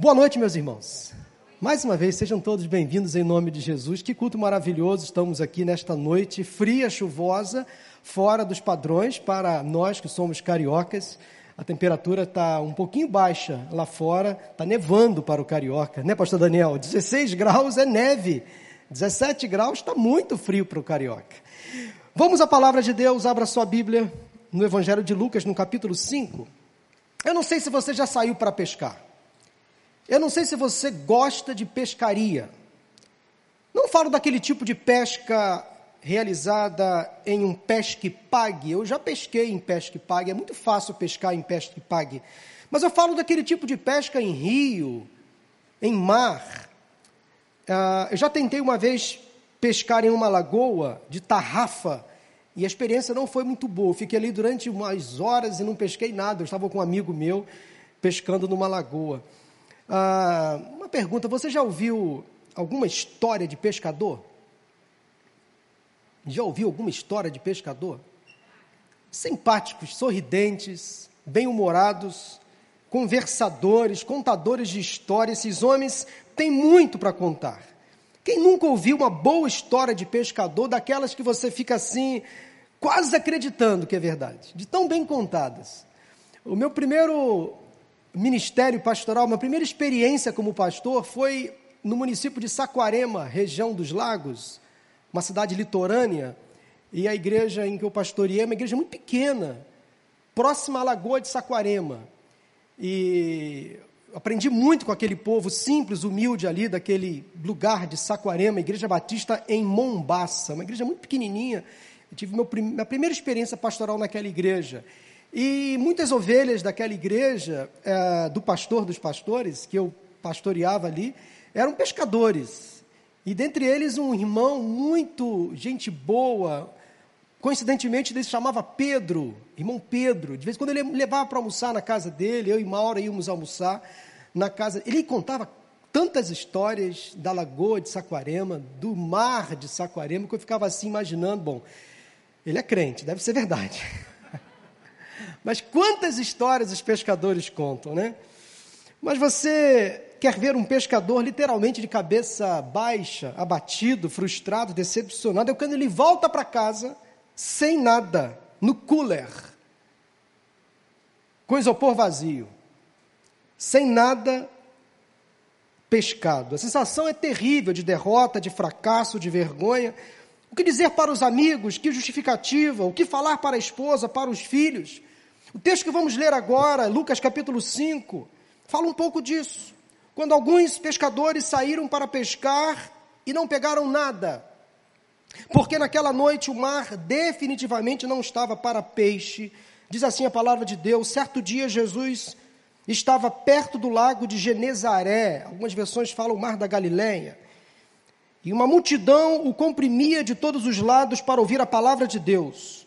Boa noite, meus irmãos. Mais uma vez, sejam todos bem-vindos em nome de Jesus. Que culto maravilhoso estamos aqui nesta noite fria, chuvosa, fora dos padrões para nós que somos cariocas. A temperatura está um pouquinho baixa lá fora, está nevando para o carioca, né, Pastor Daniel? 16 graus é neve, 17 graus está muito frio para o carioca. Vamos à palavra de Deus, abra sua Bíblia no Evangelho de Lucas, no capítulo 5. Eu não sei se você já saiu para pescar. Eu não sei se você gosta de pescaria. Não falo daquele tipo de pesca realizada em um pesque pague. Eu já pesquei em pesque pague, é muito fácil pescar em pesque pague. Mas eu falo daquele tipo de pesca em rio, em mar. Uh, eu já tentei uma vez pescar em uma lagoa de tarrafa e a experiência não foi muito boa. Fiquei ali durante umas horas e não pesquei nada. Eu estava com um amigo meu pescando numa lagoa. Ah, uma pergunta: você já ouviu alguma história de pescador? Já ouviu alguma história de pescador? Simpáticos, sorridentes, bem-humorados, conversadores, contadores de história, esses homens têm muito para contar. Quem nunca ouviu uma boa história de pescador, daquelas que você fica assim, quase acreditando que é verdade, de tão bem contadas? O meu primeiro ministério pastoral, minha primeira experiência como pastor foi no município de Saquarema, região dos Lagos, uma cidade litorânea, e a igreja em que eu pastoreei é uma igreja muito pequena, próxima à lagoa de Saquarema. E aprendi muito com aquele povo simples, humilde ali, daquele lugar de Saquarema, Igreja Batista em Mombaça, uma igreja muito pequenininha. Eu tive meu, minha primeira experiência pastoral naquela igreja. E muitas ovelhas daquela igreja, é, do pastor dos pastores, que eu pastoreava ali, eram pescadores. E dentre eles um irmão muito gente boa, coincidentemente ele se chamava Pedro, irmão Pedro. De vez em quando ele levava para almoçar na casa dele, eu e Maura íamos almoçar na casa. Ele contava tantas histórias da lagoa de Saquarema, do mar de Saquarema, que eu ficava assim imaginando, bom, ele é crente, deve ser verdade. Mas quantas histórias os pescadores contam, né? Mas você quer ver um pescador literalmente de cabeça baixa, abatido, frustrado, decepcionado, é quando ele volta para casa sem nada, no cooler, com isopor vazio, sem nada pescado. A sensação é terrível de derrota, de fracasso, de vergonha. O que dizer para os amigos? Que justificativa? O que falar para a esposa, para os filhos? O texto que vamos ler agora, Lucas capítulo 5, fala um pouco disso. Quando alguns pescadores saíram para pescar e não pegaram nada, porque naquela noite o mar definitivamente não estava para peixe. Diz assim a palavra de Deus: certo dia Jesus estava perto do lago de Genezaré, algumas versões falam o mar da Galileia, e uma multidão o comprimia de todos os lados para ouvir a palavra de Deus.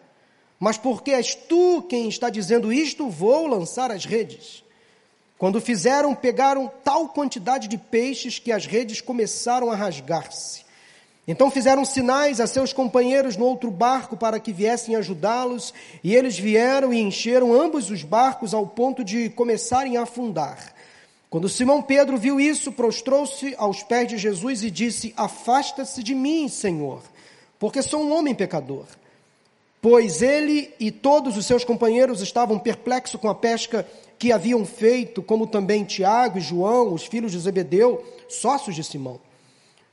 mas porque és tu quem está dizendo isto, vou lançar as redes. Quando fizeram, pegaram tal quantidade de peixes que as redes começaram a rasgar-se. Então fizeram sinais a seus companheiros no outro barco para que viessem ajudá-los, e eles vieram e encheram ambos os barcos ao ponto de começarem a afundar. Quando Simão Pedro viu isso, prostrou-se aos pés de Jesus e disse: Afasta-se de mim, Senhor, porque sou um homem pecador pois ele e todos os seus companheiros estavam perplexos com a pesca que haviam feito, como também Tiago e João, os filhos de Zebedeu, sócios de Simão.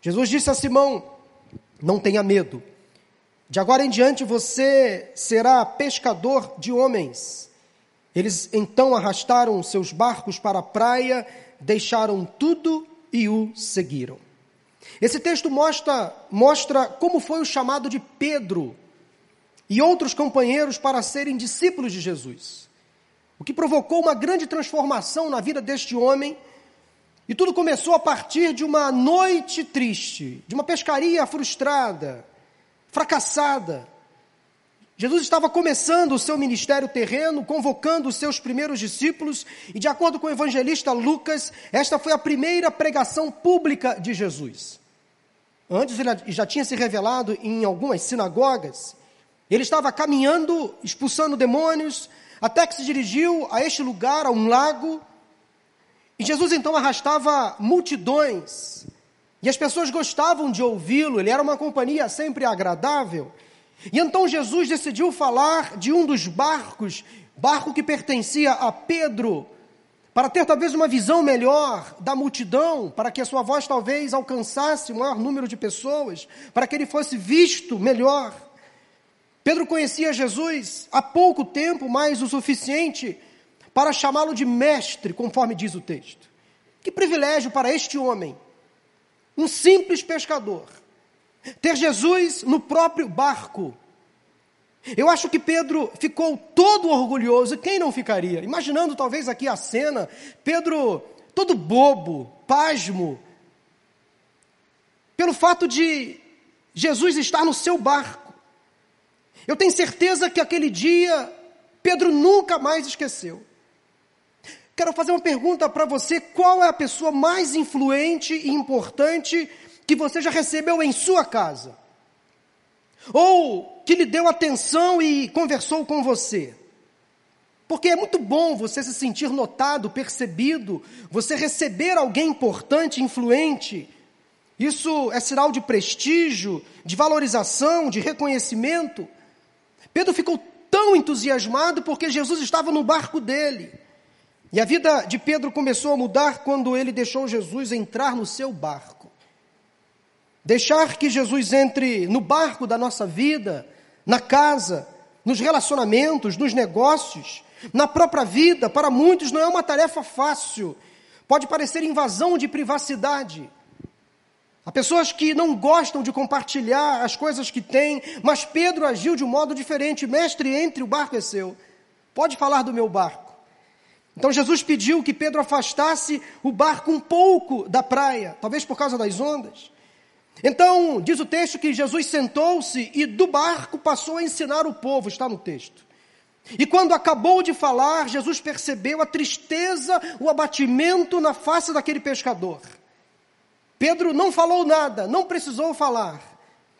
Jesus disse a Simão: Não tenha medo, de agora em diante você será pescador de homens. Eles então arrastaram seus barcos para a praia, deixaram tudo e o seguiram. Esse texto mostra, mostra como foi o chamado de Pedro e outros companheiros para serem discípulos de Jesus. O que provocou uma grande transformação na vida deste homem E tudo começou a partir de uma noite triste, de uma pescaria frustrada, fracassada. Jesus estava começando o seu ministério terreno, convocando os seus primeiros discípulos, e de acordo com o evangelista Lucas, esta foi a primeira pregação pública de Jesus. Antes ele já tinha se revelado em algumas sinagogas. Ele estava caminhando, expulsando demônios, até que se dirigiu a este lugar, a um lago, e Jesus então arrastava multidões, e as pessoas gostavam de ouvi-lo, ele era uma companhia sempre agradável. E então Jesus decidiu falar de um dos barcos, barco que pertencia a Pedro, para ter talvez uma visão melhor da multidão, para que a sua voz talvez alcançasse o maior número de pessoas, para que ele fosse visto melhor. Pedro conhecia Jesus há pouco tempo, mas o suficiente para chamá-lo de mestre, conforme diz o texto. Que privilégio para este homem, um simples pescador, ter Jesus no próprio barco. Eu acho que Pedro ficou todo orgulhoso, quem não ficaria? Imaginando talvez aqui a cena, Pedro todo bobo, pasmo, pelo fato de Jesus estar no seu barco. Eu tenho certeza que aquele dia Pedro nunca mais esqueceu. Quero fazer uma pergunta para você: qual é a pessoa mais influente e importante que você já recebeu em sua casa? Ou que lhe deu atenção e conversou com você? Porque é muito bom você se sentir notado, percebido, você receber alguém importante, influente. Isso é sinal de prestígio, de valorização, de reconhecimento. Pedro ficou tão entusiasmado porque Jesus estava no barco dele. E a vida de Pedro começou a mudar quando ele deixou Jesus entrar no seu barco. Deixar que Jesus entre no barco da nossa vida, na casa, nos relacionamentos, nos negócios, na própria vida, para muitos não é uma tarefa fácil. Pode parecer invasão de privacidade. Há pessoas que não gostam de compartilhar as coisas que têm, mas Pedro agiu de um modo diferente. Mestre, entre, o barco é seu. Pode falar do meu barco. Então Jesus pediu que Pedro afastasse o barco um pouco da praia, talvez por causa das ondas. Então, diz o texto que Jesus sentou-se e do barco passou a ensinar o povo, está no texto. E quando acabou de falar, Jesus percebeu a tristeza, o abatimento na face daquele pescador. Pedro não falou nada, não precisou falar.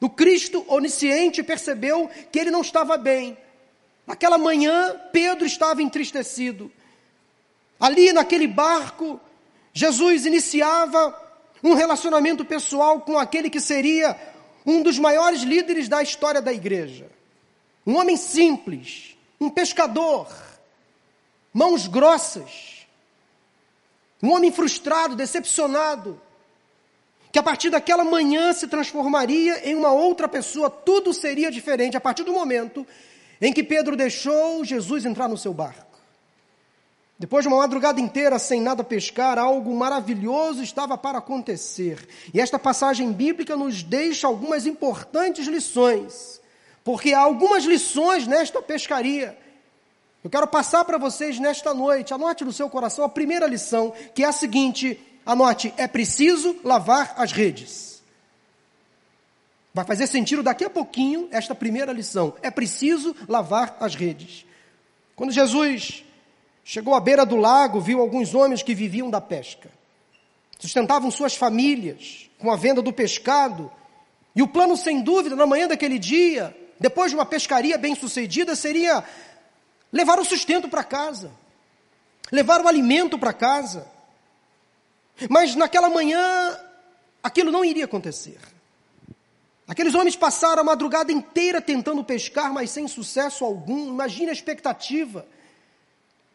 O Cristo onisciente percebeu que ele não estava bem. Naquela manhã, Pedro estava entristecido. Ali naquele barco, Jesus iniciava um relacionamento pessoal com aquele que seria um dos maiores líderes da história da igreja. Um homem simples, um pescador, mãos grossas, um homem frustrado, decepcionado, que a partir daquela manhã se transformaria em uma outra pessoa, tudo seria diferente a partir do momento em que Pedro deixou Jesus entrar no seu barco. Depois de uma madrugada inteira sem nada pescar, algo maravilhoso estava para acontecer. E esta passagem bíblica nos deixa algumas importantes lições, porque há algumas lições nesta pescaria. Eu quero passar para vocês nesta noite. Anote no seu coração a primeira lição, que é a seguinte: anote, é preciso lavar as redes. Vai fazer sentido daqui a pouquinho esta primeira lição. É preciso lavar as redes. Quando Jesus Chegou à beira do lago, viu alguns homens que viviam da pesca. Sustentavam suas famílias com a venda do pescado. E o plano, sem dúvida, na manhã daquele dia, depois de uma pescaria bem sucedida, seria levar o sustento para casa, levar o alimento para casa. Mas naquela manhã, aquilo não iria acontecer. Aqueles homens passaram a madrugada inteira tentando pescar, mas sem sucesso algum. Imagine a expectativa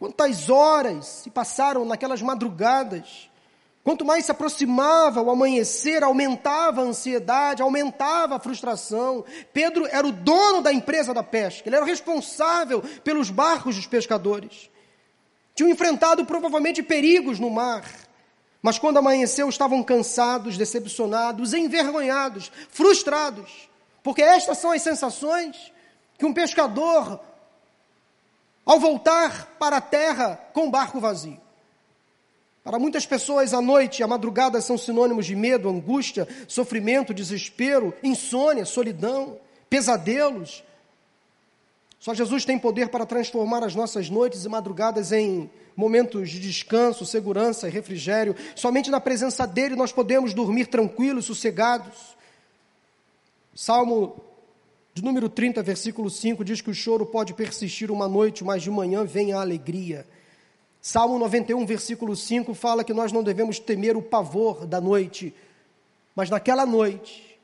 Quantas horas se passaram naquelas madrugadas. Quanto mais se aproximava o amanhecer, aumentava a ansiedade, aumentava a frustração. Pedro era o dono da empresa da pesca, ele era o responsável pelos barcos dos pescadores. Tinham enfrentado provavelmente perigos no mar, mas quando amanheceu estavam cansados, decepcionados, envergonhados, frustrados, porque estas são as sensações que um pescador ao voltar para a terra com o barco vazio. Para muitas pessoas, a noite e a madrugada são sinônimos de medo, angústia, sofrimento, desespero, insônia, solidão, pesadelos. Só Jesus tem poder para transformar as nossas noites e madrugadas em momentos de descanso, segurança e refrigério. Somente na presença dele nós podemos dormir tranquilos, sossegados. Salmo de número 30, versículo 5 diz que o choro pode persistir uma noite, mas de manhã vem a alegria. Salmo 91, versículo 5 fala que nós não devemos temer o pavor da noite, mas naquela noite,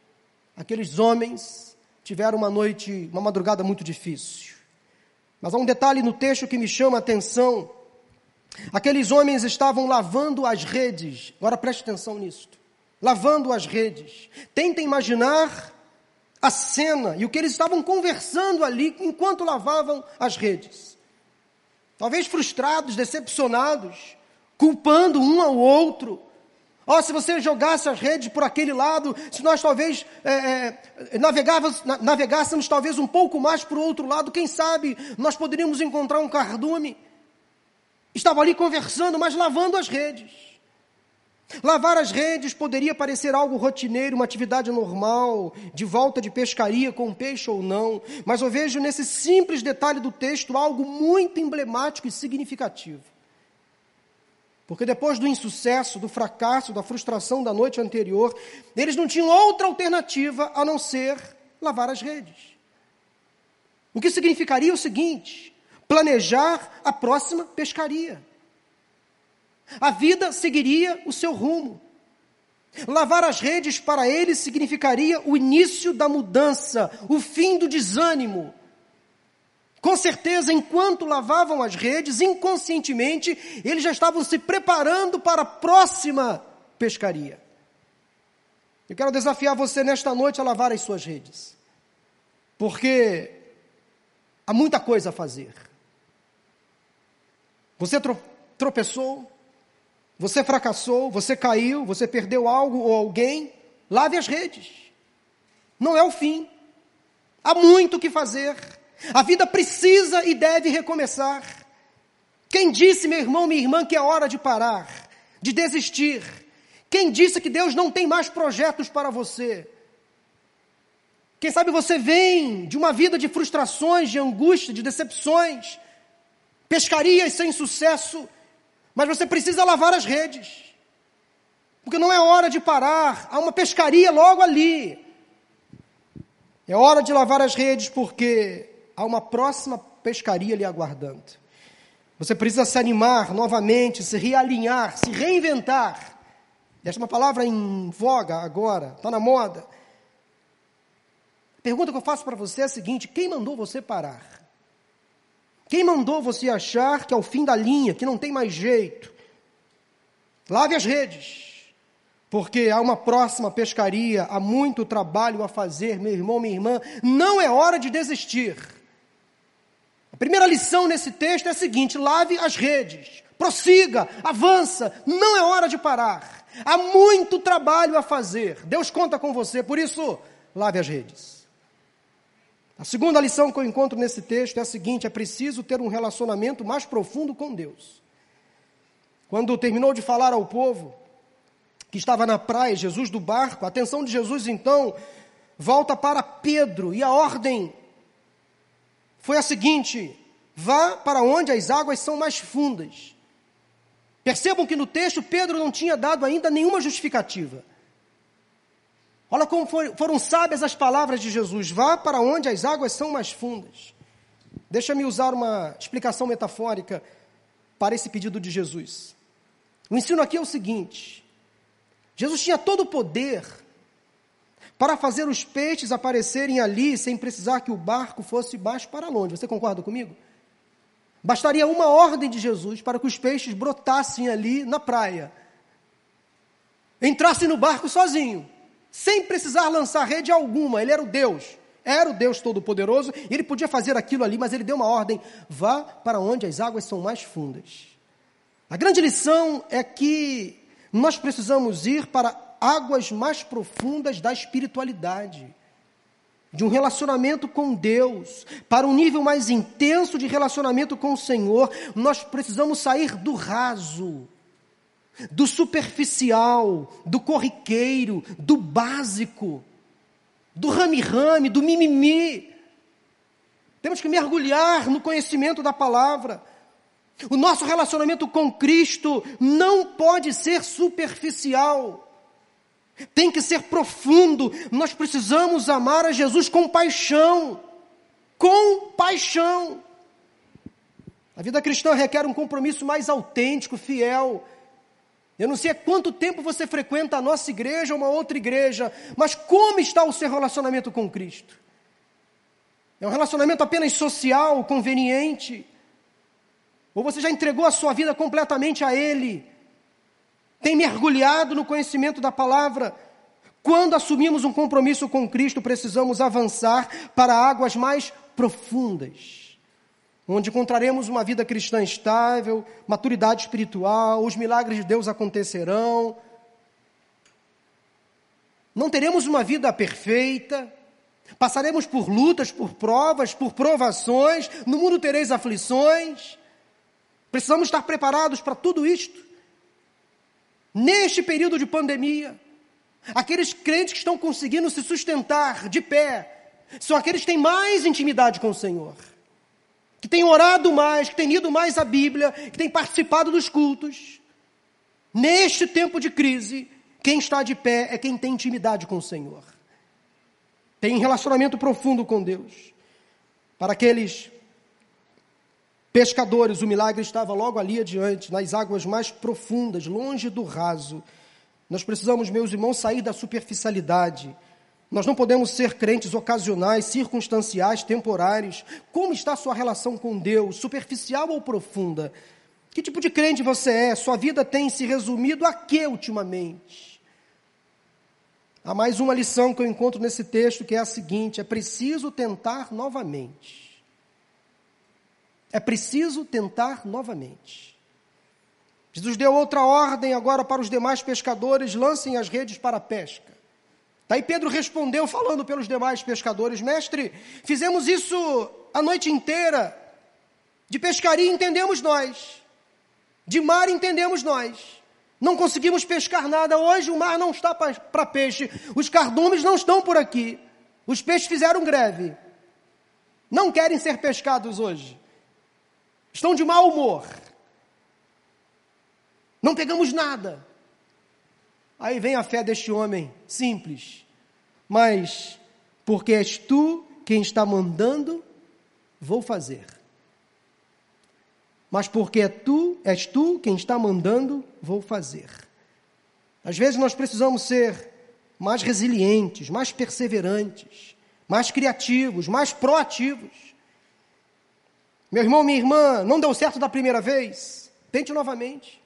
aqueles homens tiveram uma noite, uma madrugada muito difícil. Mas há um detalhe no texto que me chama a atenção. Aqueles homens estavam lavando as redes. Agora preste atenção nisso. Lavando as redes. Tenta imaginar a cena e o que eles estavam conversando ali enquanto lavavam as redes. Talvez frustrados, decepcionados, culpando um ao outro. Ó, oh, se você jogasse as redes por aquele lado, se nós talvez é, é, navegássemos talvez um pouco mais para o outro lado, quem sabe nós poderíamos encontrar um cardume. Estavam ali conversando, mas lavando as redes. Lavar as redes poderia parecer algo rotineiro, uma atividade normal, de volta de pescaria com peixe ou não, mas eu vejo nesse simples detalhe do texto algo muito emblemático e significativo. Porque depois do insucesso, do fracasso, da frustração da noite anterior, eles não tinham outra alternativa a não ser lavar as redes. O que significaria o seguinte: planejar a próxima pescaria. A vida seguiria o seu rumo. Lavar as redes para eles significaria o início da mudança, o fim do desânimo. Com certeza, enquanto lavavam as redes, inconscientemente, eles já estavam se preparando para a próxima pescaria. Eu quero desafiar você nesta noite a lavar as suas redes, porque há muita coisa a fazer. Você tropeçou, você fracassou, você caiu, você perdeu algo ou alguém, lave as redes. Não é o fim. Há muito o que fazer. A vida precisa e deve recomeçar. Quem disse, meu irmão, minha irmã, que é hora de parar, de desistir? Quem disse que Deus não tem mais projetos para você? Quem sabe você vem de uma vida de frustrações, de angústia, de decepções, pescarias sem sucesso, mas você precisa lavar as redes. Porque não é hora de parar, há uma pescaria logo ali. É hora de lavar as redes porque há uma próxima pescaria lhe aguardando. Você precisa se animar novamente, se realinhar, se reinventar. Esta é uma palavra em voga agora, está na moda. A pergunta que eu faço para você é a seguinte: quem mandou você parar? Quem mandou você achar que é o fim da linha, que não tem mais jeito? Lave as redes, porque há uma próxima pescaria, há muito trabalho a fazer, meu irmão, minha irmã. Não é hora de desistir. Primeira lição nesse texto é a seguinte: lave as redes, prossiga, avança, não é hora de parar. Há muito trabalho a fazer. Deus conta com você, por isso, lave as redes. A segunda lição que eu encontro nesse texto é a seguinte: é preciso ter um relacionamento mais profundo com Deus. Quando terminou de falar ao povo que estava na praia, Jesus do barco, a atenção de Jesus então volta para Pedro e a ordem foi a seguinte: vá para onde as águas são mais fundas. Percebam que no texto Pedro não tinha dado ainda nenhuma justificativa. Olha como foram sábias as palavras de Jesus: vá para onde as águas são mais fundas. Deixa-me usar uma explicação metafórica para esse pedido de Jesus. O ensino aqui é o seguinte: Jesus tinha todo o poder para fazer os peixes aparecerem ali sem precisar que o barco fosse mais para longe. Você concorda comigo? Bastaria uma ordem de Jesus para que os peixes brotassem ali na praia. Entrassem no barco sozinho sem precisar lançar rede alguma. Ele era o Deus, era o Deus Todo-Poderoso, e ele podia fazer aquilo ali, mas ele deu uma ordem: vá para onde as águas são mais fundas. A grande lição é que nós precisamos ir para águas mais profundas da espiritualidade, de um relacionamento com Deus, para um nível mais intenso de relacionamento com o Senhor, nós precisamos sair do raso do superficial, do corriqueiro, do básico, do rame-rame, do mimimi. Temos que mergulhar no conhecimento da palavra. O nosso relacionamento com Cristo não pode ser superficial. Tem que ser profundo. Nós precisamos amar a Jesus com paixão. Com paixão. A vida cristã requer um compromisso mais autêntico, fiel. Eu não sei há quanto tempo você frequenta a nossa igreja ou uma outra igreja, mas como está o seu relacionamento com Cristo? É um relacionamento apenas social, conveniente? Ou você já entregou a sua vida completamente a Ele? Tem mergulhado no conhecimento da palavra? Quando assumimos um compromisso com Cristo, precisamos avançar para águas mais profundas, onde encontraremos uma vida cristã estável, maturidade espiritual, os milagres de Deus acontecerão. Não teremos uma vida perfeita, passaremos por lutas, por provas, por provações, no mundo tereis aflições. Precisamos estar preparados para tudo isto. Neste período de pandemia, aqueles crentes que estão conseguindo se sustentar de pé são aqueles que têm mais intimidade com o Senhor, que têm orado mais, que têm lido mais a Bíblia, que têm participado dos cultos. Neste tempo de crise, quem está de pé é quem tem intimidade com o Senhor, tem relacionamento profundo com Deus. Para aqueles pescadores, o milagre estava logo ali adiante, nas águas mais profundas, longe do raso. Nós precisamos, meus irmãos, sair da superficialidade. Nós não podemos ser crentes ocasionais, circunstanciais, temporários. Como está sua relação com Deus, superficial ou profunda? Que tipo de crente você é? Sua vida tem se resumido a quê ultimamente? Há mais uma lição que eu encontro nesse texto que é a seguinte: é preciso tentar novamente. É preciso tentar novamente. Jesus deu outra ordem agora para os demais pescadores: lancem as redes para a pesca. Daí Pedro respondeu, falando pelos demais pescadores: Mestre, fizemos isso a noite inteira. De pescaria entendemos nós, de mar entendemos nós. Não conseguimos pescar nada. Hoje o mar não está para peixe. Os cardumes não estão por aqui. Os peixes fizeram greve. Não querem ser pescados hoje estão de mau humor, não pegamos nada. Aí vem a fé deste homem, simples, mas porque és tu quem está mandando, vou fazer. Mas porque é tu, és tu quem está mandando, vou fazer. Às vezes nós precisamos ser mais resilientes, mais perseverantes, mais criativos, mais proativos. Meu irmão, minha irmã, não deu certo da primeira vez? Tente novamente.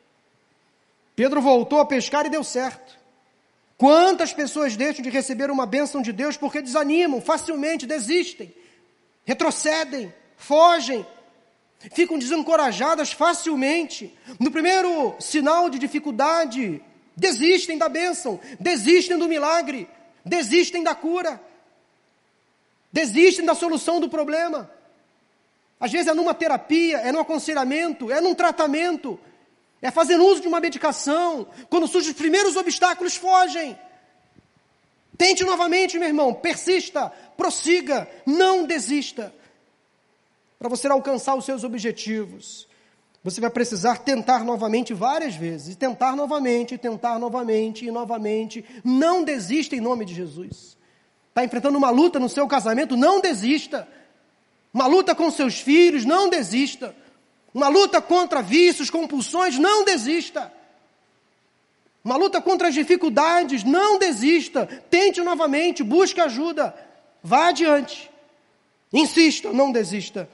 Pedro voltou a pescar e deu certo. Quantas pessoas deixam de receber uma bênção de Deus porque desanimam, facilmente desistem, retrocedem, fogem, ficam desencorajadas facilmente. No primeiro sinal de dificuldade, desistem da bênção, desistem do milagre, desistem da cura, desistem da solução do problema. Às vezes é numa terapia, é num aconselhamento, é num tratamento, é fazendo uso de uma medicação. Quando surgem os primeiros obstáculos, fogem. Tente novamente, meu irmão, persista, prossiga, não desista. Para você alcançar os seus objetivos, você vai precisar tentar novamente várias vezes, tentar novamente, tentar novamente, e novamente. Não desista em nome de Jesus. Está enfrentando uma luta no seu casamento? Não desista. Uma luta com seus filhos, não desista. Uma luta contra vícios, compulsões, não desista. Uma luta contra as dificuldades, não desista. Tente novamente, busque ajuda. Vá adiante. Insista, não desista.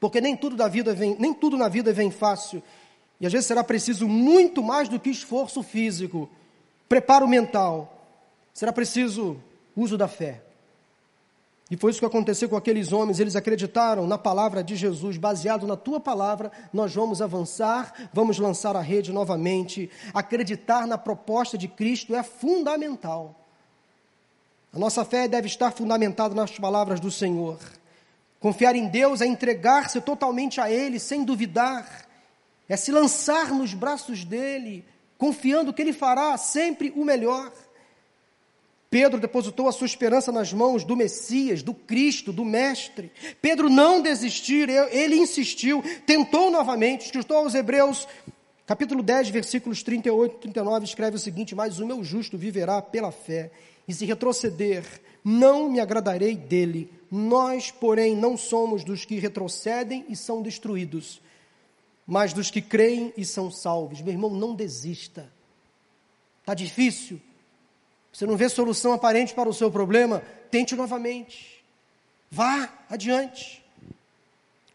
Porque nem tudo, da vida vem, nem tudo na vida vem fácil. E às vezes será preciso muito mais do que esforço físico, preparo mental. Será preciso uso da fé. E foi isso que aconteceu com aqueles homens, eles acreditaram na palavra de Jesus, baseado na tua palavra, nós vamos avançar, vamos lançar a rede novamente. Acreditar na proposta de Cristo é fundamental. A nossa fé deve estar fundamentada nas palavras do Senhor. Confiar em Deus é entregar-se totalmente a Ele, sem duvidar, é se lançar nos braços dele, confiando que Ele fará sempre o melhor. Pedro depositou a sua esperança nas mãos do Messias, do Cristo, do Mestre. Pedro não desistiu, ele insistiu, tentou novamente. Escritor aos Hebreus, capítulo 10, versículos 38 e 39, escreve o seguinte: Mas o meu justo viverá pela fé, e se retroceder, não me agradarei dele. Nós, porém, não somos dos que retrocedem e são destruídos, mas dos que creem e são salvos. Meu irmão, não desista. Está difícil? Você não vê solução aparente para o seu problema? Tente novamente. Vá adiante.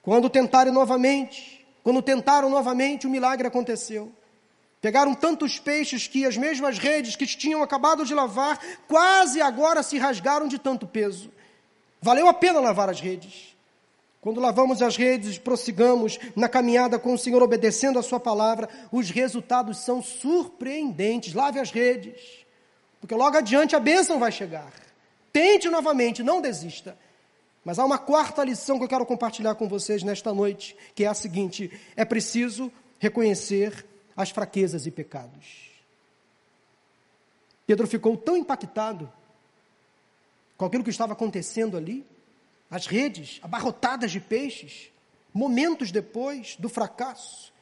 Quando tentarem novamente, quando tentaram novamente, o milagre aconteceu. Pegaram tantos peixes que as mesmas redes que tinham acabado de lavar, quase agora se rasgaram de tanto peso. Valeu a pena lavar as redes. Quando lavamos as redes, prossigamos na caminhada com o Senhor, obedecendo a Sua palavra, os resultados são surpreendentes. Lave as redes, porque logo adiante a bênção vai chegar. Tente novamente, não desista. Mas há uma quarta lição que eu quero compartilhar com vocês nesta noite, que é a seguinte: é preciso reconhecer as fraquezas e pecados. Pedro ficou tão impactado com aquilo que estava acontecendo ali, as redes abarrotadas de peixes, momentos depois do fracasso,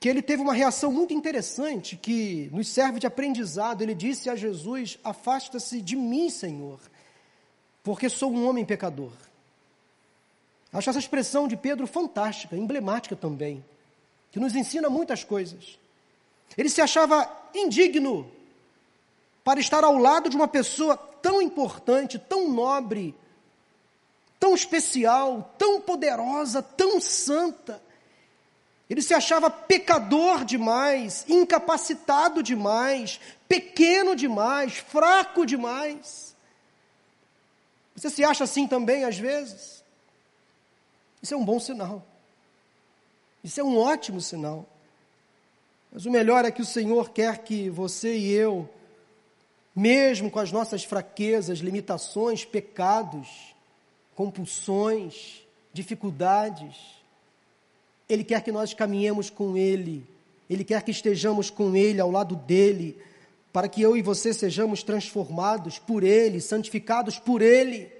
que ele teve uma reação muito interessante que nos serve de aprendizado. Ele disse a Jesus: Afasta-se de mim, Senhor, porque sou um homem pecador. Acho essa expressão de Pedro fantástica, emblemática também, que nos ensina muitas coisas. Ele se achava indigno para estar ao lado de uma pessoa tão importante, tão nobre, tão especial, tão poderosa, tão santa. Ele se achava pecador demais, incapacitado demais, pequeno demais, fraco demais. Você se acha assim também às vezes? Isso é um bom sinal. Isso é um ótimo sinal. Mas o melhor é que o Senhor quer que você e eu, mesmo com as nossas fraquezas, limitações, pecados, compulsões, dificuldades, Ele quer que nós caminhemos com Ele, Ele quer que estejamos com Ele, ao lado dEle, para que eu e você sejamos transformados por Ele, santificados por Ele.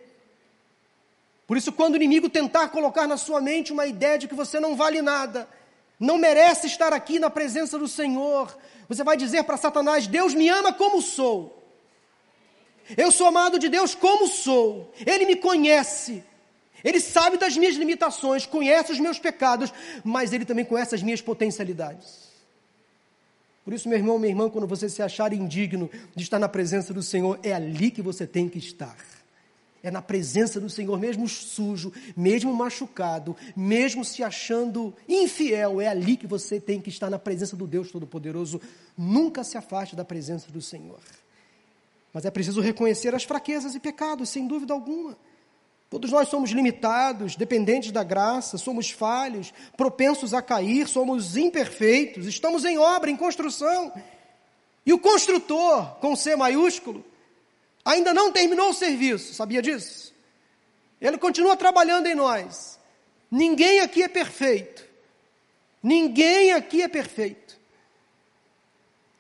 Por isso, quando o inimigo tentar colocar na sua mente uma ideia de que você não vale nada, não merece estar aqui na presença do Senhor, você vai dizer para Satanás: Deus me ama como sou. Eu sou amado de Deus como sou. Ele me conhece. Ele sabe das minhas limitações, conhece os meus pecados, mas ele também conhece as minhas potencialidades. Por isso, meu irmão, minha irmã, quando você se achar indigno de estar na presença do Senhor, é ali que você tem que estar. É na presença do Senhor, mesmo sujo, mesmo machucado, mesmo se achando infiel, é ali que você tem que estar na presença do Deus Todo-Poderoso. Nunca se afaste da presença do Senhor. Mas é preciso reconhecer as fraquezas e pecados, sem dúvida alguma. Todos nós somos limitados, dependentes da graça, somos falhos, propensos a cair, somos imperfeitos, estamos em obra, em construção. E o construtor, com C maiúsculo, ainda não terminou o serviço, sabia disso? Ele continua trabalhando em nós. Ninguém aqui é perfeito. Ninguém aqui é perfeito.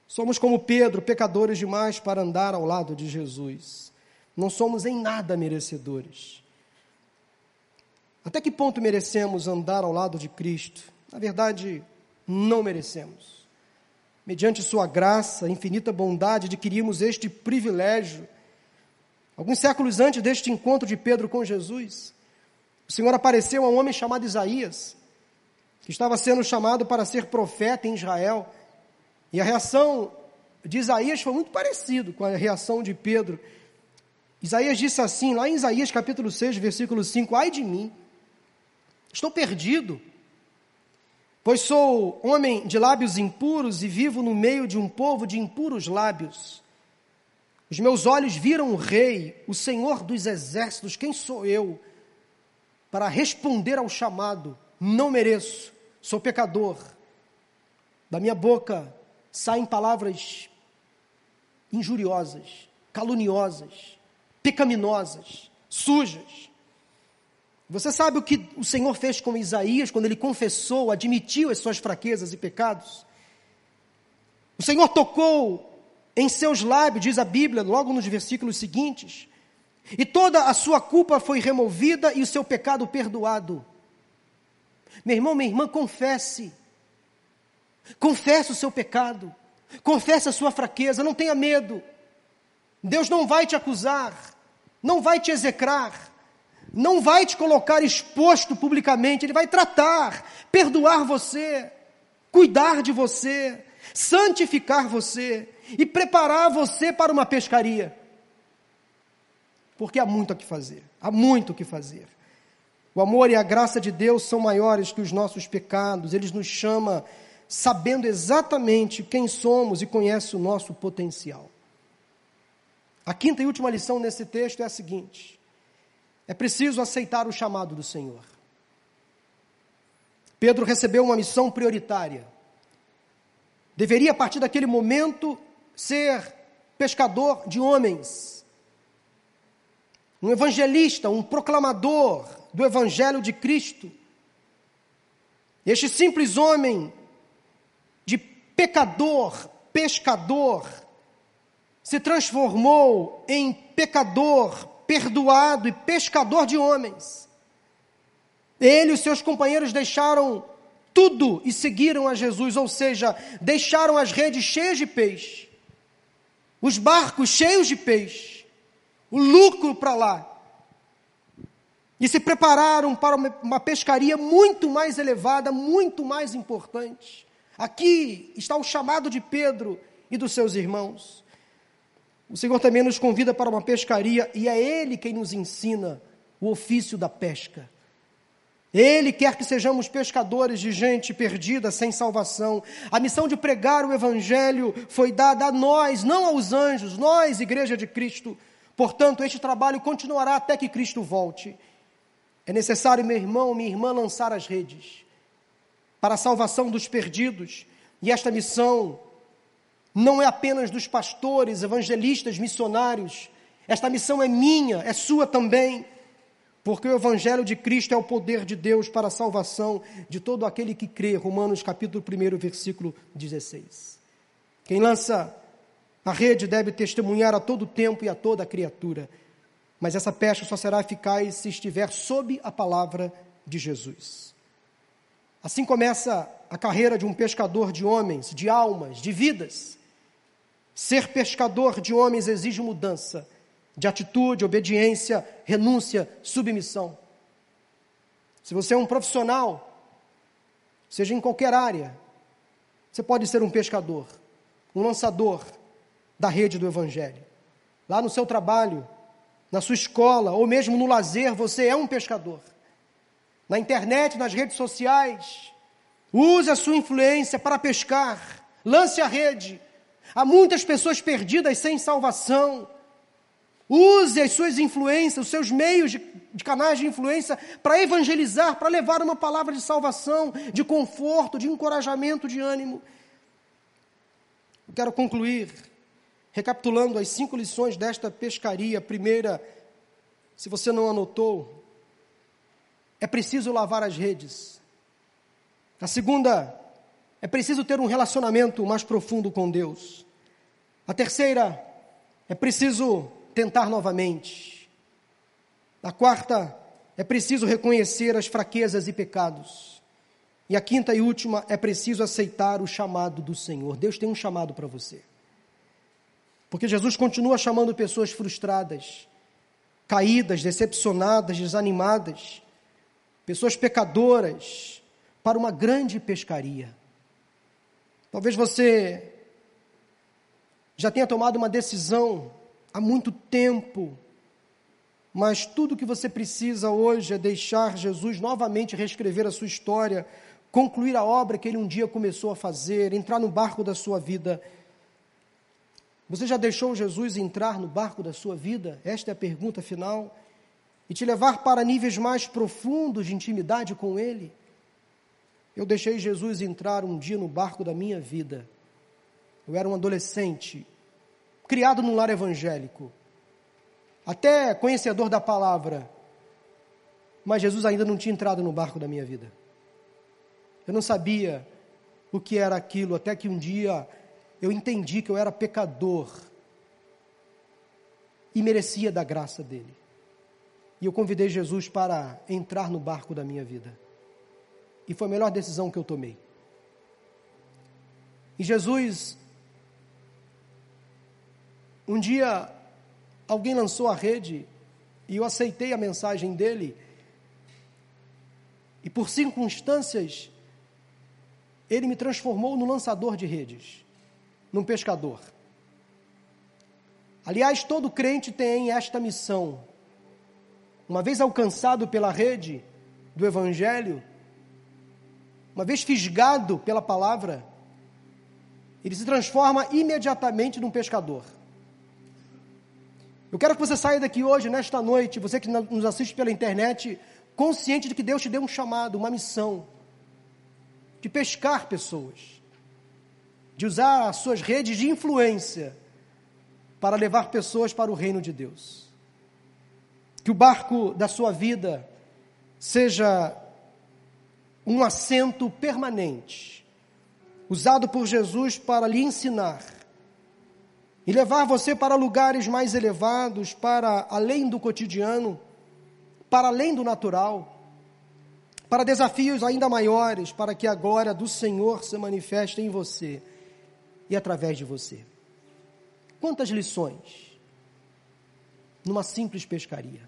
Somos como Pedro, pecadores demais para andar ao lado de Jesus. Não somos em nada merecedores. Até que ponto merecemos andar ao lado de Cristo? Na verdade, não merecemos. Mediante Sua graça, infinita bondade, adquirimos este privilégio. Alguns séculos antes deste encontro de Pedro com Jesus, o Senhor apareceu a um homem chamado Isaías, que estava sendo chamado para ser profeta em Israel. E a reação de Isaías foi muito parecido com a reação de Pedro. Isaías disse assim, lá em Isaías capítulo 6, versículo 5: Ai de mim, estou perdido, pois sou homem de lábios impuros e vivo no meio de um povo de impuros lábios. Os meus olhos viram o Rei, o Senhor dos exércitos, quem sou eu para responder ao chamado? Não mereço, sou pecador. Da minha boca saem palavras injuriosas, caluniosas, pecaminosas, sujas. Você sabe o que o Senhor fez com Isaías quando ele confessou, admitiu as suas fraquezas e pecados? O Senhor tocou em seus lábios, diz a Bíblia, logo nos versículos seguintes, e toda a sua culpa foi removida e o seu pecado perdoado. Meu irmão, minha irmã, confesse. Confesse o seu pecado. Confesse a sua fraqueza, não tenha medo. Deus não vai te acusar, não vai te execrar, não vai te colocar exposto publicamente, Ele vai tratar, perdoar você, cuidar de você, santificar você e preparar você para uma pescaria. Porque há muito a que fazer, há muito o que fazer. O amor e a graça de Deus são maiores que os nossos pecados, Ele nos chama sabendo exatamente quem somos e conhece o nosso potencial. A quinta e última lição nesse texto é a seguinte: é preciso aceitar o chamado do Senhor. Pedro recebeu uma missão prioritária. Deveria, a partir daquele momento, ser pescador de homens, um evangelista, um proclamador do Evangelho de Cristo. Este simples homem de pecador, pescador, se transformou em pecador, perdoado e pescador de homens. Ele e os seus companheiros deixaram tudo e seguiram a Jesus, ou seja, deixaram as redes cheias de peixe, os barcos cheios de peixe, o lucro para lá, e se prepararam para uma pescaria muito mais elevada, muito mais importante. Aqui está o chamado de Pedro e dos seus irmãos. O Senhor também nos convida para uma pescaria e é Ele quem nos ensina o ofício da pesca. Ele quer que sejamos pescadores de gente perdida, sem salvação. A missão de pregar o Evangelho foi dada a nós, não aos anjos, nós, Igreja de Cristo. Portanto, este trabalho continuará até que Cristo volte. É necessário, meu irmão, minha irmã, lançar as redes para a salvação dos perdidos. E esta missão não é apenas dos pastores, evangelistas, missionários. Esta missão é minha, é sua também. Porque o Evangelho de Cristo é o poder de Deus para a salvação de todo aquele que crê. Romanos capítulo 1, versículo 16. Quem lança a rede deve testemunhar a todo tempo e a toda criatura mas essa pesca só será eficaz se estiver sob a palavra de Jesus. Assim começa a carreira de um pescador de homens, de almas, de vidas. Ser pescador de homens exige mudança de atitude, obediência, renúncia, submissão. Se você é um profissional, seja em qualquer área, você pode ser um pescador, um lançador da rede do Evangelho. Lá no seu trabalho, na sua escola ou mesmo no lazer, você é um pescador. Na internet, nas redes sociais, use a sua influência para pescar, lance a rede. Há muitas pessoas perdidas sem salvação. Use as suas influências, os seus meios de, de canais de influência para evangelizar, para levar uma palavra de salvação, de conforto, de encorajamento, de ânimo. Eu quero concluir Recapitulando as cinco lições desta pescaria, primeira, se você não anotou, é preciso lavar as redes. A segunda, é preciso ter um relacionamento mais profundo com Deus. A terceira, é preciso tentar novamente. A quarta, é preciso reconhecer as fraquezas e pecados. E a quinta e última, é preciso aceitar o chamado do Senhor. Deus tem um chamado para você. Porque Jesus continua chamando pessoas frustradas, caídas, decepcionadas, desanimadas, pessoas pecadoras, para uma grande pescaria. Talvez você já tenha tomado uma decisão há muito tempo, mas tudo que você precisa hoje é deixar Jesus novamente reescrever a sua história, concluir a obra que ele um dia começou a fazer, entrar no barco da sua vida você já deixou Jesus entrar no barco da sua vida? Esta é a pergunta final. E te levar para níveis mais profundos de intimidade com Ele? Eu deixei Jesus entrar um dia no barco da minha vida. Eu era um adolescente, criado num lar evangélico, até conhecedor da palavra, mas Jesus ainda não tinha entrado no barco da minha vida. Eu não sabia o que era aquilo, até que um dia eu entendi que eu era pecador e merecia da graça dele. E eu convidei Jesus para entrar no barco da minha vida. E foi a melhor decisão que eu tomei. E Jesus, um dia, alguém lançou a rede e eu aceitei a mensagem dele. E por circunstâncias, ele me transformou no lançador de redes, num pescador. Aliás, todo crente tem esta missão. Uma vez alcançado pela rede do Evangelho, uma vez fisgado pela palavra, ele se transforma imediatamente num pescador. Eu quero que você saia daqui hoje, nesta noite, você que nos assiste pela internet, consciente de que Deus te deu um chamado, uma missão, de pescar pessoas, de usar as suas redes de influência para levar pessoas para o reino de Deus. Que o barco da sua vida seja um assento permanente, usado por Jesus para lhe ensinar e levar você para lugares mais elevados, para além do cotidiano, para além do natural, para desafios ainda maiores, para que a glória do Senhor se manifeste em você e através de você. Quantas lições numa simples pescaria.